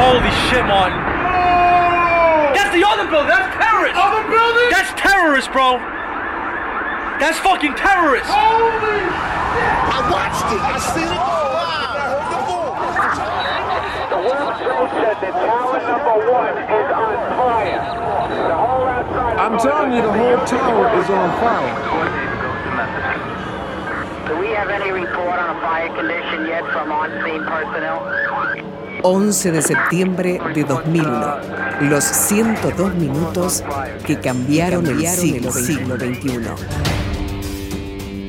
Holy shit, Martin. Oh! That's the other building. That's terrorist. Other building? That's terrorist, bro. That's fucking terrorist. Holy I watched it. I seen it go live. I heard the boom. The World Trade Center, tower number one is on fire. The whole outside. I'm telling you, the whole tower is on fire. Do we have any report on a fire condition yet from on-scene personnel? 11 de septiembre de 2001. Los 102 minutos que cambiaron, el siglo, siglo XXI.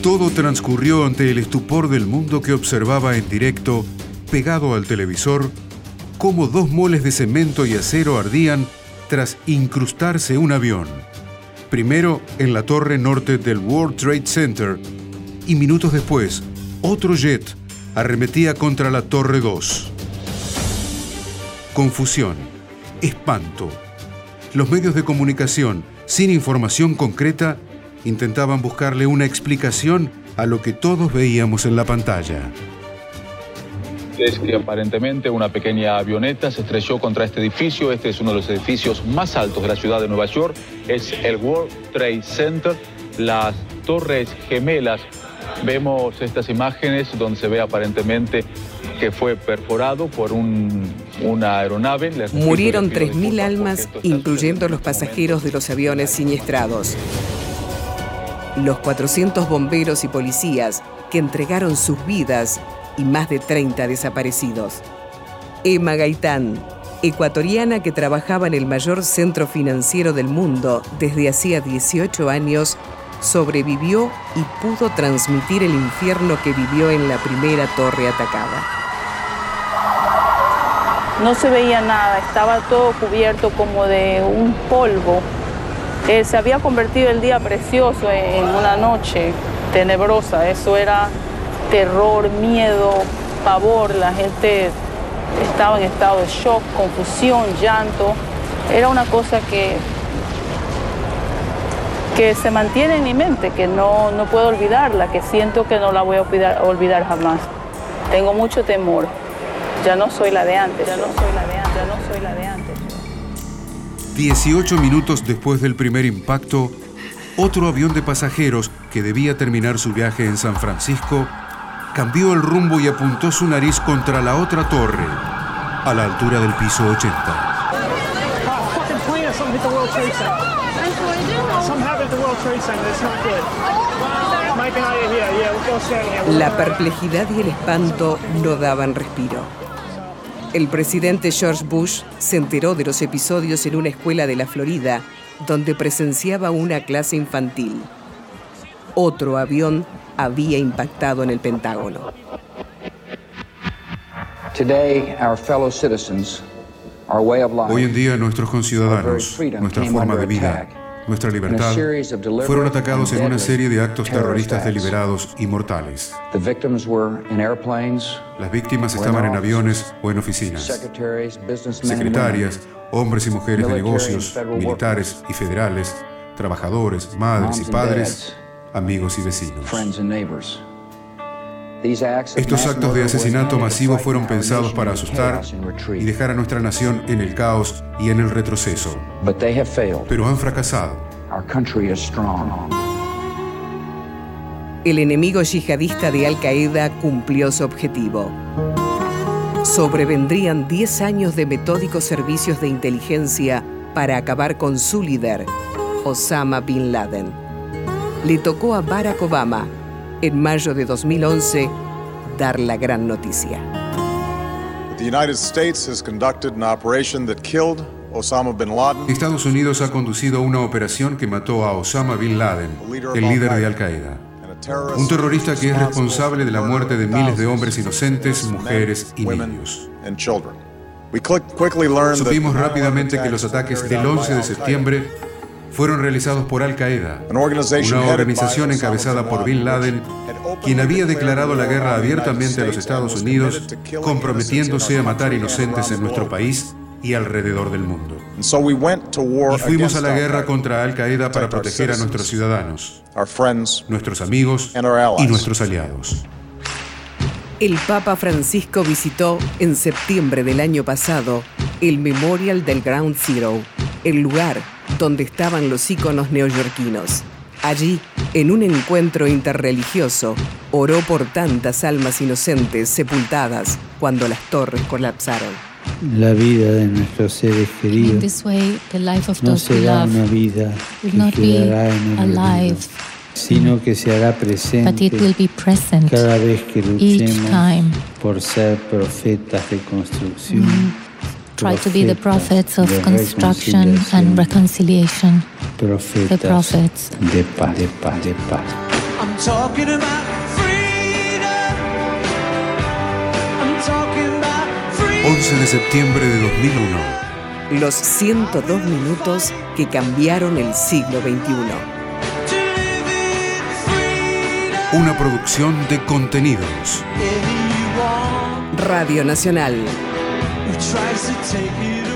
Todo transcurrió ante el estupor del mundo que observaba en directo, pegado al televisor, cómo dos moles de cemento y acero ardían tras incrustarse un avión. Primero en la torre norte del World Trade Center y minutos después, otro jet arremetía contra la Torre 2. Confusión, espanto. Los medios de comunicación, sin información concreta, intentaban buscarle una explicación a lo que todos veíamos en la pantalla. Es que aparentemente una pequeña avioneta se estrelló contra este edificio. Este es uno de los edificios más altos de la ciudad de Nueva York. Es el World Trade Center. Las torres gemelas. Vemos estas imágenes donde se ve aparentemente que fue perforado por un- una aeronave. Murieron les pido 3.000 disculpas almas, incluyendo los este pasajeros de los aviones siniestrados. Los 400 bomberos y policías que entregaron sus vidas y más de 30 desaparecidos. Emma Gaitán, ecuatoriana que trabajaba en el mayor centro financiero del mundo desde hacía 18 años, sobrevivió y pudo transmitir el infierno que vivió en la primera torre atacada. No se veía nada, estaba todo cubierto como de un polvo. Eh, se había convertido el día precioso en una noche tenebrosa. Eso era terror, miedo, pavor. La gente estaba en estado de shock, confusión, llanto. Era una cosa que, que se mantiene en mi mente, que no, no puedo olvidarla, que siento que no la voy a olvidar, olvidar jamás. Tengo mucho temor. Ya no soy la de antes. Ya no soy la de antes. Ya no soy la de antes. 18 minutos después del primer impacto, otro avión de pasajeros que debía terminar su viaje en San Francisco cambió el rumbo y apuntó su nariz contra la otra torre, a la altura del piso 80. La perplejidad y el espanto no daban respiro. El presidente George Bush se enteró de los episodios en una escuela de la Florida, donde presenciaba una clase infantil. Otro avión había impactado en el Pentágono. Hoy en día nuestros conciudadanos, nuestra forma de vida, nuestra libertad, fueron atacados en una serie de actos terroristas deliberados y mortales. Las víctimas estaban en aviones o en oficinas. Secretarias, hombres y mujeres de negocios, militares y federales, trabajadores, madres y padres, amigos y vecinos. Estos actos de murder were asesinato masivo fueron our pensados nation para asustar chaos and retreat. y dejar a nuestra nación en el caos y en el retroceso. But they have failed. Pero han fracasado. Our country is strong. El enemigo yihadista de Al Qaeda cumplió su objetivo. Sobrevendrían 10 años de metódicos servicios de inteligencia para acabar con su líder, Osama Bin Laden. Le tocó a Barack Obama, en mayo de 2011, dar la gran noticia. The United States has conducted an operation that killed Osama bin Laden. Estados Unidos ha conducido una operación que mató a Osama Bin Laden, el líder de Al Qaeda. Un terrorista que es responsable de la muerte de miles de hombres inocentes, mujeres y niños. Supimos the 9/11 rápidamente que los ataques del out by 11 de septiembre fueron realizados por Al Qaeda, una organización encabezada por bin Laden, quien había declarado la guerra abiertamente a los Estados Unidos, comprometiéndose a matar inocentes en nuestro país y alrededor del mundo. And so we went to war Y fuimos a la guerra contra Al Qaeda para proteger a nuestros ciudadanos, nuestros amigos y nuestros aliados. El Papa Francisco visitó en septiembre del año pasado el Memorial del Ground Zero, el lugar donde estaban los íconos neoyorquinos. Allí, en un encuentro interreligioso, oró por tantas almas inocentes sepultadas cuando las torres colapsaron. La vida de nuestros seres queridos no será una vida que quedará en el olvido, sino que se hará presente cada vez que luchemos por ser profetas de construcción. Try to be the prophets of construction and reconciliation. The prophets. de paz, de paz, de paz. I'm talking about freedom. I'm talking about freedom. 11 de septiembre de 2001. Los 102 minutos que cambiaron el siglo XXI. Una producción de contenidos. Radio Nacional. Who tries to take it